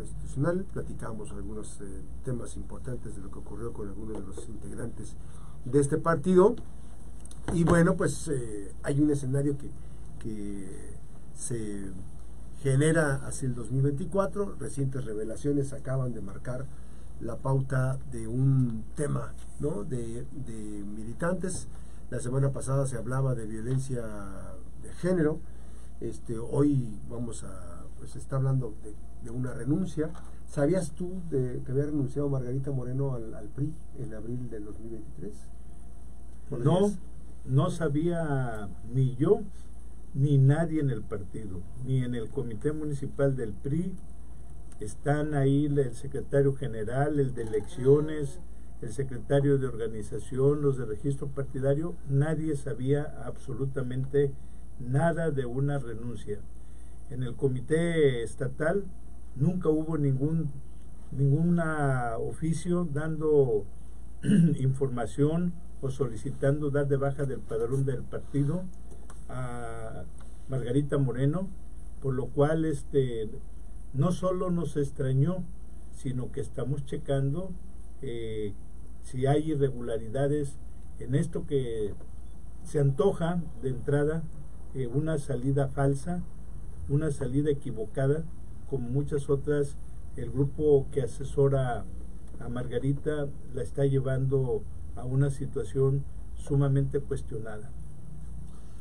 Institucional, platicamos algunos eh, temas importantes de lo que ocurrió con algunos de los integrantes de este partido. Y bueno, pues eh, hay un escenario que, que se genera hacia el 2024. Recientes revelaciones acaban de marcar la pauta de un tema ¿no? de, de militantes. La semana pasada se hablaba de violencia de género. Este, hoy vamos a, pues está hablando de, una renuncia. ¿Sabías tú de que había renunciado Margarita Moreno al, al PRI en abril del 2023? No, no sabía ni yo ni nadie en el partido, ni en el comité municipal del PRI. Están ahí el secretario general, el de elecciones, el secretario de organización, los de registro partidario. Nadie sabía absolutamente nada de una renuncia. En el comité estatal nunca hubo ningún ninguna oficio dando información o solicitando dar de baja del padrón del partido a Margarita Moreno, por lo cual este no solo nos extrañó, sino que estamos checando eh, si hay irregularidades en esto que se antoja de entrada eh, una salida falsa, una salida equivocada, como muchas otras, el grupo que asesora a Margarita la está llevando a una situación sumamente cuestionada.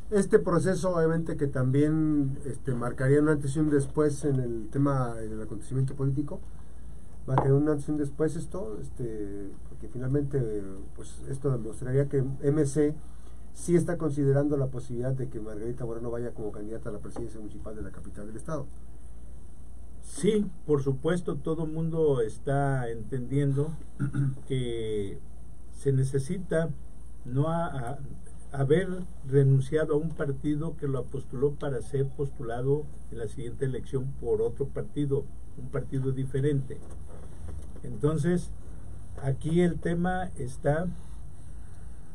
Este proceso obviamente que también este, marcaría un antes y un después en el tema del acontecimiento político, marcaría un antes y un después esto, este, porque finalmente pues esto demostraría que MC sí está considerando la posibilidad de que Margarita Moreno vaya como candidata a la presidencia municipal de la capital del estado. Sí, por supuesto, todo el mundo está entendiendo que se necesita no a, haber renunciado a un partido que lo apostuló para ser postulado en la siguiente elección por otro partido, un partido diferente. Entonces, aquí el tema está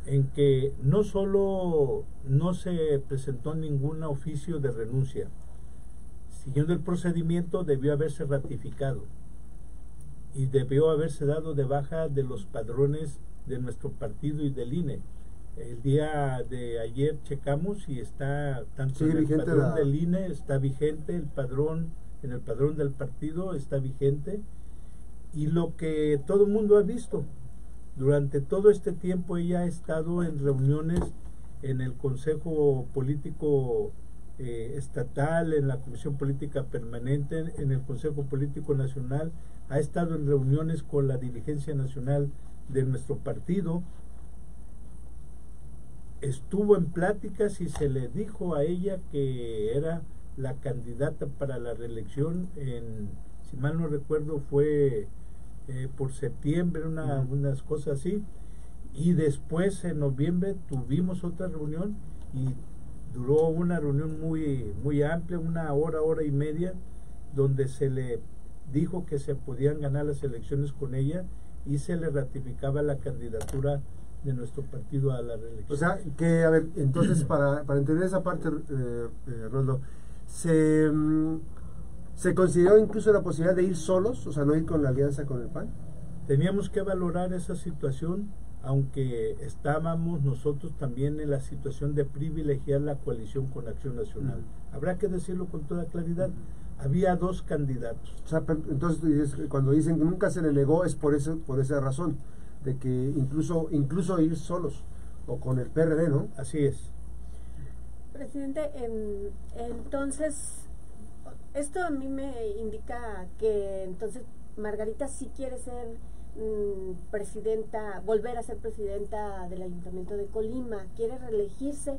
en que no solo no se presentó ningún oficio de renuncia, siguiendo el procedimiento debió haberse ratificado y debió haberse dado de baja de los padrones de nuestro partido y del INE el día de ayer checamos y está tanto en el padrón del INE está vigente, el padrón en el padrón del partido está vigente. Y lo que todo el mundo ha visto durante todo este tiempo ella ha estado en reuniones en el Consejo Político eh, Estatal, en la Comisión Política Permanente, en el Consejo Político Nacional, ha estado en reuniones con la dirigencia nacional de nuestro partido, estuvo en pláticas y se le dijo a ella que era la candidata para la reelección en, si mal no recuerdo, fue eh, por septiembre, una, unas cosas así. Y después en noviembre tuvimos otra reunión y duró una reunión muy, muy amplia, una hora, hora y media, donde se le dijo que se podían ganar las elecciones con ella y se le ratificaba la candidatura de nuestro partido a la reelección. O sea, que, a ver, entonces, para, para entender esa parte, eh, eh se, mm, ¿se consideró incluso la posibilidad de ir solos, o sea, no ir con la alianza con el PAN? Teníamos que valorar esa situación, aunque estábamos nosotros también en la situación de privilegiar la coalición con Acción Nacional. Habrá que decirlo con toda claridad. Había dos candidatos. O sea, entonces cuando dicen que nunca se le negó es por eso, por esa razón de que incluso, incluso ir solos o con el PRD, ¿no? Así es. Presidente, entonces, esto a mí me indica que entonces Margarita sí quiere ser mm, presidenta, volver a ser presidenta del Ayuntamiento de Colima, quiere reelegirse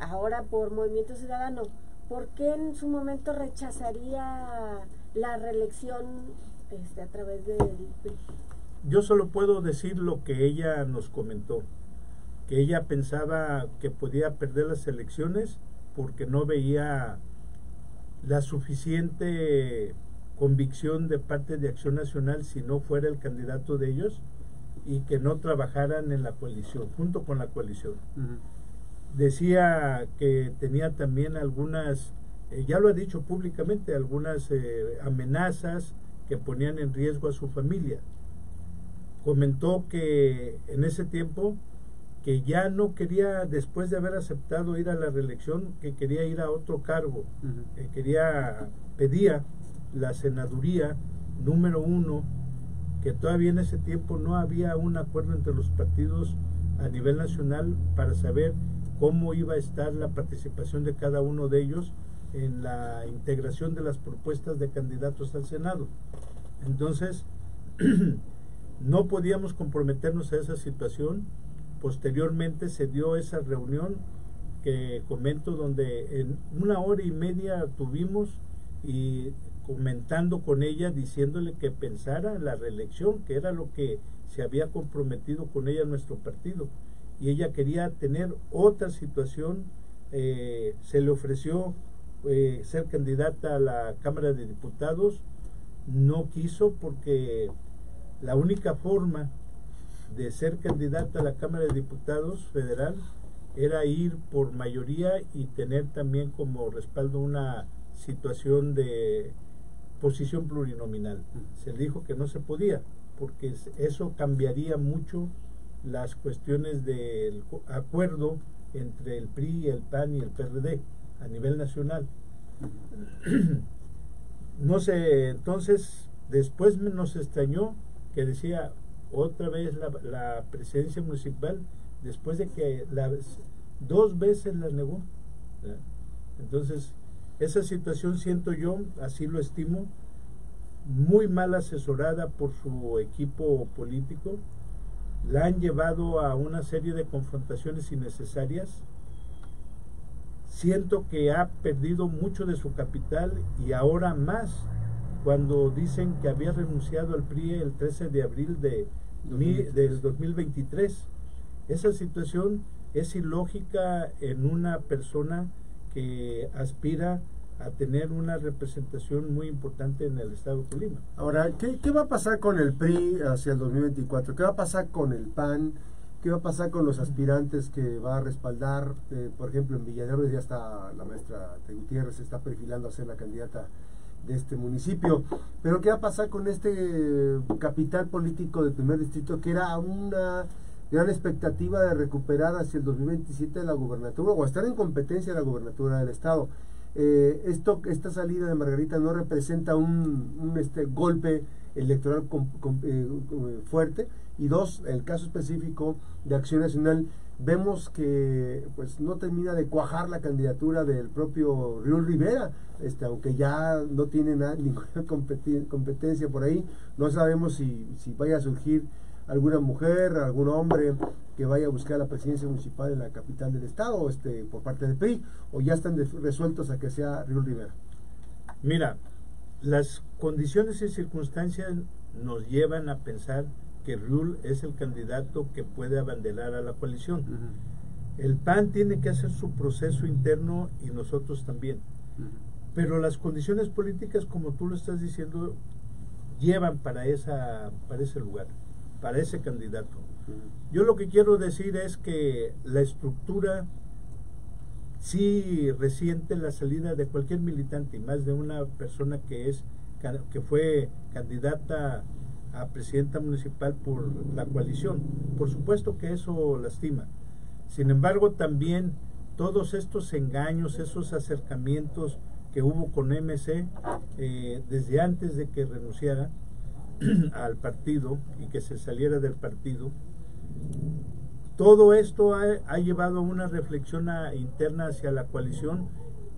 ahora por Movimiento Ciudadano. ¿Por qué en su momento rechazaría la reelección este, a través del yo solo puedo decir lo que ella nos comentó, que ella pensaba que podía perder las elecciones porque no veía la suficiente convicción de parte de Acción Nacional si no fuera el candidato de ellos y que no trabajaran en la coalición, junto con la coalición. Decía que tenía también algunas, eh, ya lo ha dicho públicamente, algunas eh, amenazas que ponían en riesgo a su familia. Comentó que en ese tiempo que ya no quería, después de haber aceptado ir a la reelección, que quería ir a otro cargo, que quería, pedía la senaduría número uno, que todavía en ese tiempo no había un acuerdo entre los partidos a nivel nacional para saber cómo iba a estar la participación de cada uno de ellos en la integración de las propuestas de candidatos al Senado. Entonces, no podíamos comprometernos a esa situación. Posteriormente se dio esa reunión que comento donde en una hora y media tuvimos y comentando con ella, diciéndole que pensara la reelección, que era lo que se había comprometido con ella nuestro partido. Y ella quería tener otra situación, eh, se le ofreció eh, ser candidata a la Cámara de Diputados, no quiso porque la única forma de ser candidata a la Cámara de Diputados federal era ir por mayoría y tener también como respaldo una situación de posición plurinominal. Se dijo que no se podía, porque eso cambiaría mucho las cuestiones del acuerdo entre el PRI, el PAN y el PRD a nivel nacional. no sé, entonces después nos extrañó que decía otra vez la, la presidencia municipal, después de que la, dos veces la negó. Entonces, esa situación siento yo, así lo estimo, muy mal asesorada por su equipo político, la han llevado a una serie de confrontaciones innecesarias. Siento que ha perdido mucho de su capital y ahora más cuando dicen que había renunciado al PRI el 13 de abril de, del 2023. Esa situación es ilógica en una persona que aspira a tener una representación muy importante en el estado de Colima. Ahora, ¿qué, ¿qué, va a pasar con el PRI hacia el 2024? ¿Qué va a pasar con el PAN? ¿Qué va a pasar con los aspirantes que va a respaldar? Eh, por ejemplo, en Villanueva ya está la maestra Gutiérrez, está perfilando a ser la candidata de este municipio. Pero ¿qué va a pasar con este capital político del primer distrito que era una gran expectativa de recuperar hacia el 2027 la gubernatura o estar en competencia de la gubernatura del estado? Eh, esto, esta salida de Margarita no representa un, este, golpe electoral eh, fuerte. Y dos, el caso específico de Acción Nacional, vemos que pues no termina de cuajar la candidatura del propio Río Rivera, este, aunque ya no tiene ninguna competencia por ahí, no sabemos si, si vaya a surgir alguna mujer, algún hombre que vaya a buscar la presidencia municipal en la capital del estado este, por parte del PRI o ya están resueltos a que sea Río Rivera? Mira, las condiciones y circunstancias nos llevan a pensar que Rul es el candidato que puede abanderar a la coalición. El PAN tiene que hacer su proceso interno y nosotros también. Pero las condiciones políticas, como tú lo estás diciendo, llevan para, esa, para ese lugar para ese candidato. Yo lo que quiero decir es que la estructura sí resiente la salida de cualquier militante, y más de una persona que es que fue candidata a presidenta municipal por la coalición. Por supuesto que eso lastima. Sin embargo, también todos estos engaños, esos acercamientos que hubo con MC eh, desde antes de que renunciara, al partido y que se saliera del partido. Todo esto ha, llevado a una reflexión interna hacia la coalición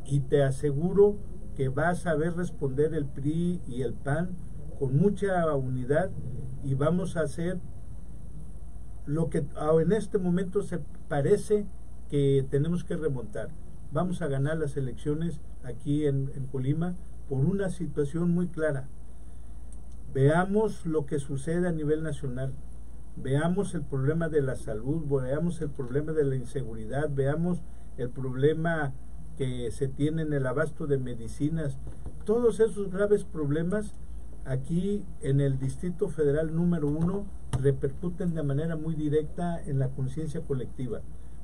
y te aseguro que va a saber responder el PRI y el PAN con mucha unidad y vamos a hacer lo que en este momento se parece que tenemos que remontar. Vamos a ganar las elecciones aquí en Colima por una situación muy clara Veamos lo que sucede a nivel nacional. Veamos el problema de la salud, veamos el problema de la inseguridad, veamos el problema que se tiene en el abasto de medicinas. Todos esos graves problemas aquí en el Distrito Federal número uno repercuten de manera muy directa en la conciencia colectiva.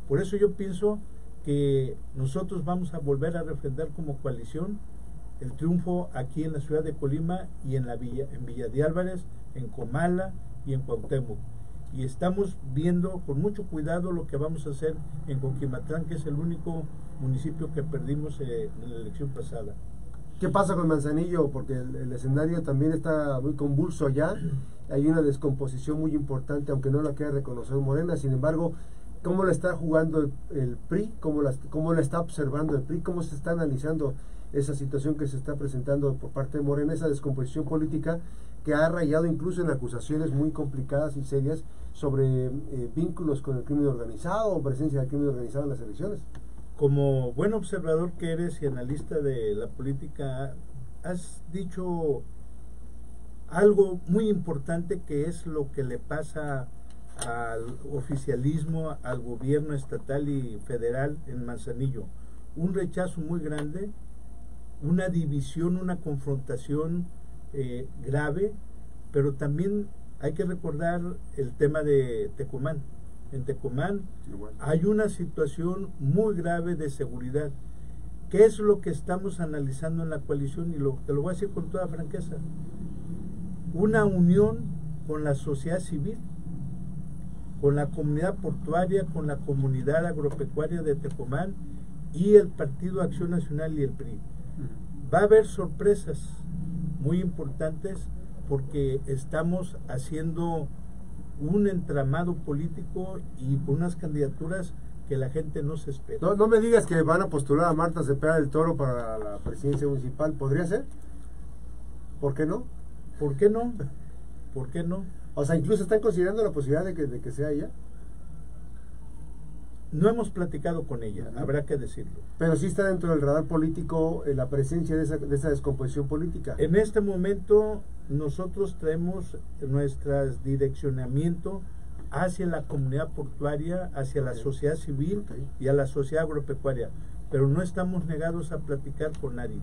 Por eso yo pienso que nosotros vamos a volver a refrendar como coalición el triunfo aquí en la ciudad de Colima y en la villa, en Villa de Álvarez, en Comala y en Cuauhtémoc. Y estamos viendo con mucho cuidado lo que vamos a hacer en Coquimatlán, que es el único municipio que perdimos eh, en la elección pasada. ¿Qué pasa con Manzanillo? Porque el, el, escenario también está muy convulso allá. Hay una descomposición muy importante, aunque no la quiera reconocer Morena. Sin embargo, ¿cómo la está jugando el, PRI? ¿Cómo la, ¿Cómo la está observando el PRI? ¿Cómo se está analizando esa situación que se está presentando por parte de Morena, esa descomposición política que ha rayado incluso en acusaciones muy complicadas y serias sobre eh, vínculos con el crimen organizado o presencia del crimen organizado en las elecciones? Como buen observador que eres y analista de la política, has dicho algo muy importante que es lo que le pasa al oficialismo, al gobierno estatal y federal en Manzanillo. Un rechazo muy grande, una división, una confrontación eh, grave, pero también hay que recordar el tema de Tecumán. En Tecumán Igual. hay una situación muy grave de seguridad. ¿Qué es lo que estamos analizando en la coalición? Y lo, te lo voy a decir con toda franqueza. Una unión con la sociedad civil, con la comunidad portuaria, con la comunidad agropecuaria de Tecomán y el Partido Acción Nacional y el PRI. Va a haber sorpresas muy importantes porque estamos haciendo un entramado político y unas candidaturas que la gente no se espera. No, no me digas que van a postular a Marta Cepeda del Toro para la presidencia municipal. ¿Podría ser? ¿Por qué no? ¿Por qué no? ¿Por qué no? O sea, incluso están considerando la posibilidad de que, de que sea ella. No hemos platicado con ella, habrá que decirlo. Pero sí está dentro del radar político eh, la presencia de esa, de esa descomposición política. En este momento nosotros traemos nuestro direccionamiento hacia la comunidad portuaria, hacia la sociedad civil okay. y a la sociedad agropecuaria, pero no estamos negados a platicar con nadie.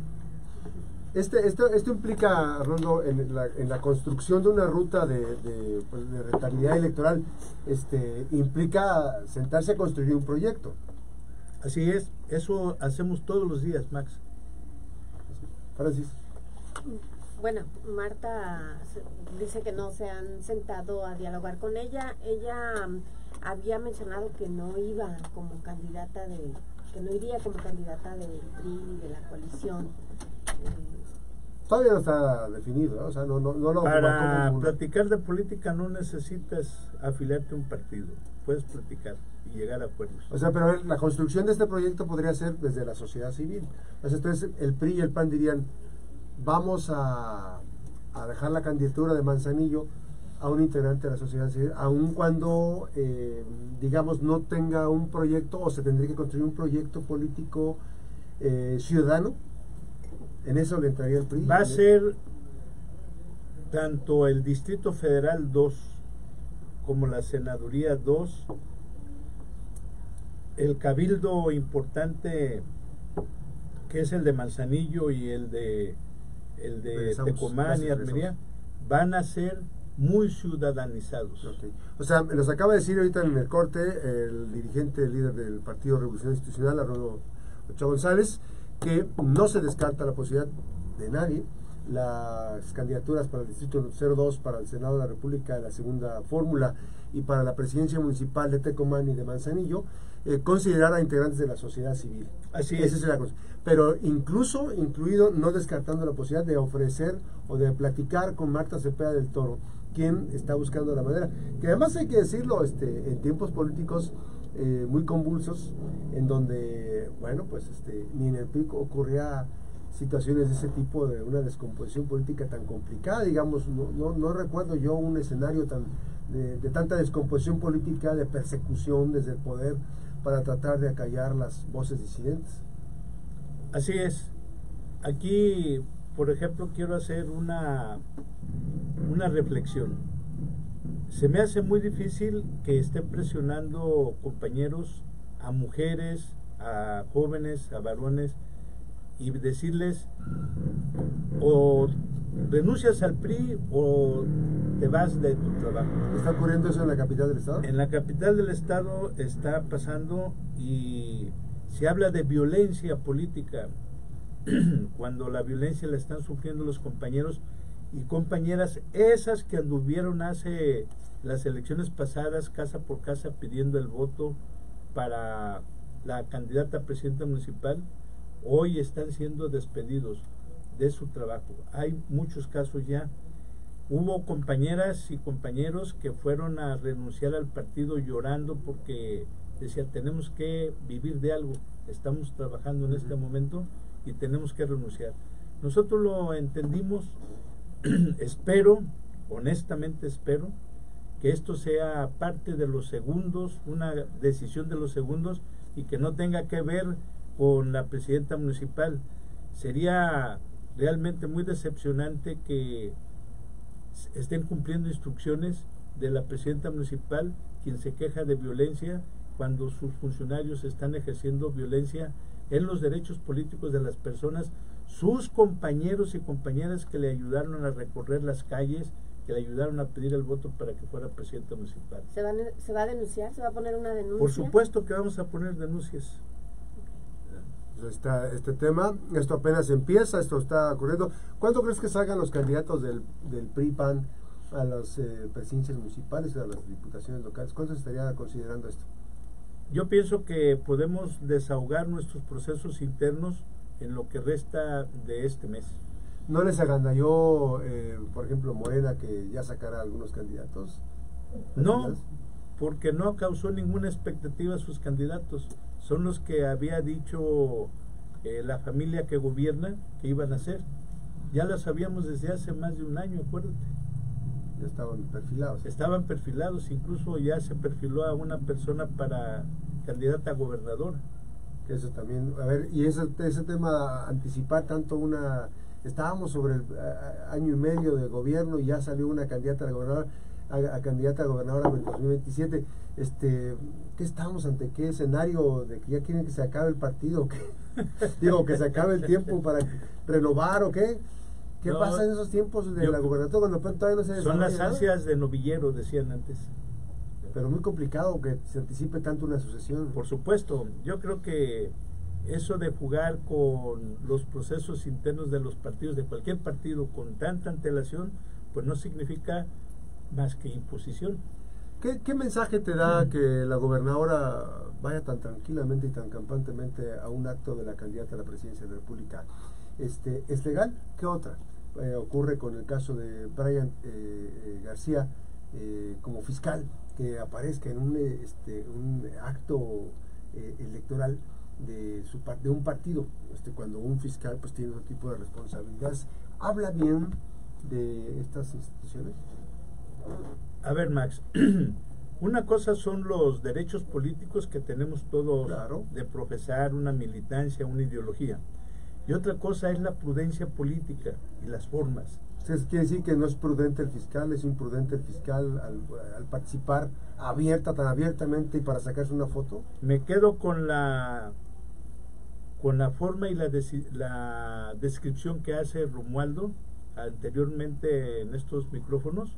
Este, esto, esto implica, Rondo, en la, en la, construcción de una ruta de, de, pues, de, rentabilidad electoral, este, implica sentarse a construir un proyecto. Así es, eso hacemos todos los días, Max. Francis. Bueno, Marta dice que no se han sentado a dialogar con ella. Ella um, había mencionado que no iba como candidata de, que no iría como candidata del PRI, de la coalición. Eh, Todavía no está definido, o sea, no, no, no lo Para platicar de política no necesitas afiliarte a un partido, puedes platicar y llegar a acuerdos. O sea, pero la construcción de este proyecto podría ser desde la sociedad civil. Entonces, el PRI y el PAN dirían, vamos a, a dejar la candidatura de Manzanillo a un integrante de la sociedad civil, aun cuando, eh, digamos, no tenga un proyecto o se tendría que construir un proyecto político eh, ciudadano ¿En eso le entraría el PRI? Va a ser tanto el Distrito Federal 2 como la Senaduría 2, el cabildo importante que es el de Manzanillo y el de el de regresamos, Tecomán y Armería, van a ser muy ciudadanizados. Okay. O sea, nos acaba de decir ahorita en el corte el dirigente, el líder del Partido Revolución Institucional, Arnoldo Ochoa González, que no se descarta la posibilidad de nadie las candidaturas para el Distrito 02 para el Senado de la República de la segunda fórmula y para la presidencia municipal de Tecomán y de Manzanillo, eh, considerar a integrantes de la sociedad civil. Así Esa es la cosa. Pero incluso, incluido, no descartando la posibilidad de ofrecer o de platicar con Marta Cepeda del Toro, quien está buscando la manera. Que además hay que decirlo, este, en tiempos políticos eh, muy convulsos, en donde, bueno, pues este, ni en el pico ocurría situaciones de ese tipo de una descomposición política tan complicada, digamos, no, no, no recuerdo yo un escenario tan de, de, tanta descomposición política, de persecución desde el poder para tratar de acallar las voces disidentes. Así es. Aquí, por ejemplo, quiero hacer una, una reflexión. Se me hace muy difícil que estén presionando compañeros a mujeres, a jóvenes, a varones, y decirles o renuncias al PRI o te vas de tu trabajo. ¿Está ocurriendo eso en la capital del estado? En la capital del estado está pasando y se habla de violencia política. cuando la violencia la están sufriendo los compañeros y compañeras, esas que anduvieron hace las elecciones pasadas casa por casa pidiendo el voto para la candidata a presidenta municipal, hoy están siendo despedidos de su trabajo. Hay muchos casos ya. Hubo compañeras y compañeros que fueron a renunciar al partido llorando porque decía tenemos que vivir de algo, estamos trabajando en este momento y tenemos que renunciar. Nosotros lo entendimos, espero, honestamente espero, que esto sea parte de los segundos, una decisión de los segundos y que no tenga que ver con la presidenta municipal. Sería realmente muy decepcionante que estén cumpliendo instrucciones de la presidenta municipal, quien se queja de violencia cuando sus funcionarios están ejerciendo violencia en los derechos políticos de las personas, sus compañeros y compañeras que le ayudaron a recorrer las calles, que le ayudaron a pedir el voto para que fuera presidente municipal. ¿Se va, ¿Se va a denunciar? ¿Se va a poner una denuncia? Por supuesto que vamos a poner denuncias. Pues está este tema, esto apenas empieza, esto está ocurriendo. ¿Cuándo crees que salgan los candidatos del, del PRI-PAN a las eh, presidencias municipales y a las diputaciones locales? ¿Cuándo se estaría considerando esto? Yo pienso que podemos desahogar nuestros procesos internos en lo que resta de este mes. ¿No les agandalló, eh, por ejemplo, Morena que ya sacará algunos candidatos? No, porque no causó ninguna expectativa a sus candidatos. Son los que había dicho eh, la familia que gobierna que iban a ser. Ya lo sabíamos desde hace más de un año, acuérdate. Ya estaban perfilados. Estaban perfilados, incluso ya se perfiló a una persona para candidata a gobernador. Eso también, a ver, y ese, ese tema, anticipar tanto una... Estábamos sobre el año y medio de gobierno y ya salió una candidata a gobernador, a, candidata a gobernadora en 2027. Este, ¿Qué estamos ante qué escenario de que ya quieren que se acabe el partido? Digo, que se acabe el tiempo para renovar o qué? ¿Qué pasa en esos tiempos de la gubernatura cuando todavía no se Son las ansias de novillero, decían antes. Pero muy complicado que se anticipe tanto una sucesión. Por supuesto, yo creo que eso de jugar con los procesos internos de los partidos, de cualquier partido, con tanta antelación, pues no significa más que imposición. ¿Qué, qué mensaje te da que la gobernadora vaya tan tranquilamente y tan campantemente a un acto de la candidata a la presidencia de la República? Este, ¿Es legal? ¿Qué otra? Eh, ocurre con el caso de Brian eh, eh, como fiscal, que aparezca en un, este, un acto electoral de, su, de un partido, este, cuando un fiscal pues tiene otro tipo de responsabilidades. ¿Habla bien de estas instituciones? A ver, Max, una cosa son los derechos políticos que tenemos todos de profesar una militancia, una ideología. Y otra cosa es la prudencia política y las formas. ¿Eso quiere decir que no es prudente el fiscal, es imprudente el fiscal al, participar abierta, tan abiertamente y para sacarse una foto? Me quedo con la con la forma y la, la descripción que hace Romualdo anteriormente en estos micrófonos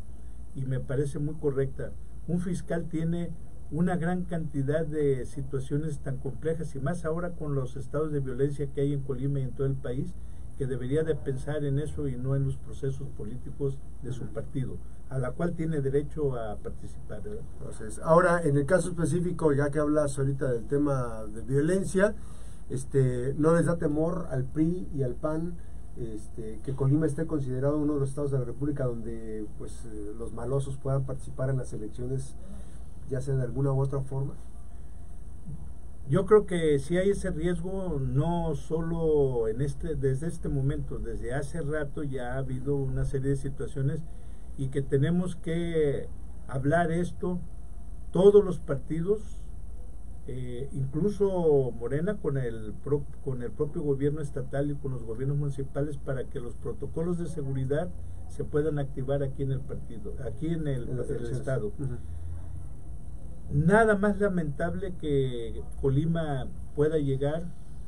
y me parece muy correcta. Un fiscal tiene una gran cantidad de situaciones tan complejas y más ahora con los estados de violencia que hay en Colima y en todo el país, que debería de pensar en eso y no en los procesos políticos de su partido, a la cual tiene derecho a participar. Entonces, ahora, en el caso específico, ya que hablas ahorita del tema de violencia, este, ¿no les da temor al PRI y al PAN este, que Colima esté considerado uno de los estados de la República donde pues, eh, los malosos puedan participar en las elecciones, ya sea de alguna u otra forma? Yo creo que si hay ese riesgo, no solo en este, desde este momento, desde hace rato ya ha habido una serie de situaciones y que tenemos que hablar esto, todos los partidos, eh, incluso Morena con el, con el propio gobierno estatal y con los gobiernos municipales para que los protocolos de seguridad se puedan activar aquí en el partido, aquí en el, estado. Nada más lamentable que Colima pueda llegar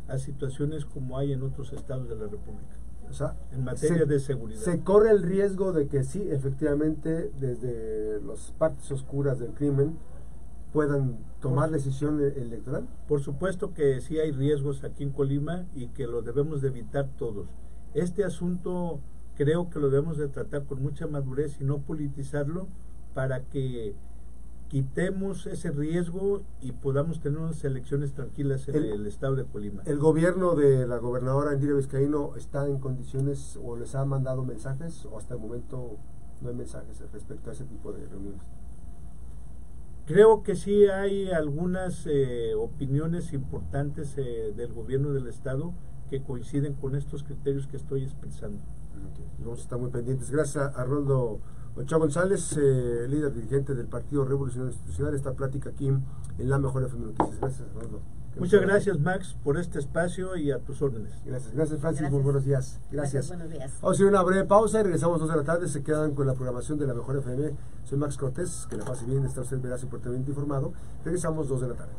a situaciones como hay en otros estados de la República. O sea, en materia de seguridad. Se corre el riesgo de que sí, efectivamente, desde las partes oscuras del crimen, puedan tomar decisión e- electoral? Por supuesto que sí hay riesgos aquí en Colima y que lo debemos de evitar todos. Este asunto creo que lo debemos de tratar con mucha madurez y no politizarlo para que quitemos ese riesgo y podamos tener unas elecciones tranquilas en El- el, estado de Colima. ¿El gobierno de la gobernadora Indira Vizcaíno está en condiciones o les ha mandado mensajes o hasta el momento no hay mensajes respecto a ese tipo de reuniones? Creo que sí hay algunas eh, opiniones importantes eh, del gobierno del estado que coinciden con estos criterios que estoy expresando. Vamos a estar muy pendientes. Gracias a Arnoldo Ochoa González, eh, líder dirigente del Partido Revolucionario Institucional, esta plática aquí en La Mejor FM Noticias. Gracias, Arnoldo. Muchas gracias Max por este espacio y a tus órdenes. Gracias, gracias Francis, Gracias. muy buenos días. Gracias. Buenos días. Vamos a ir a una breve pausa y regresamos dos de la tarde. Se quedan con la programación de La Mejor FM. Soy Max Cortés, que la pase bien, está usted veraz y fuertemente informado. Regresamos dos de la tarde.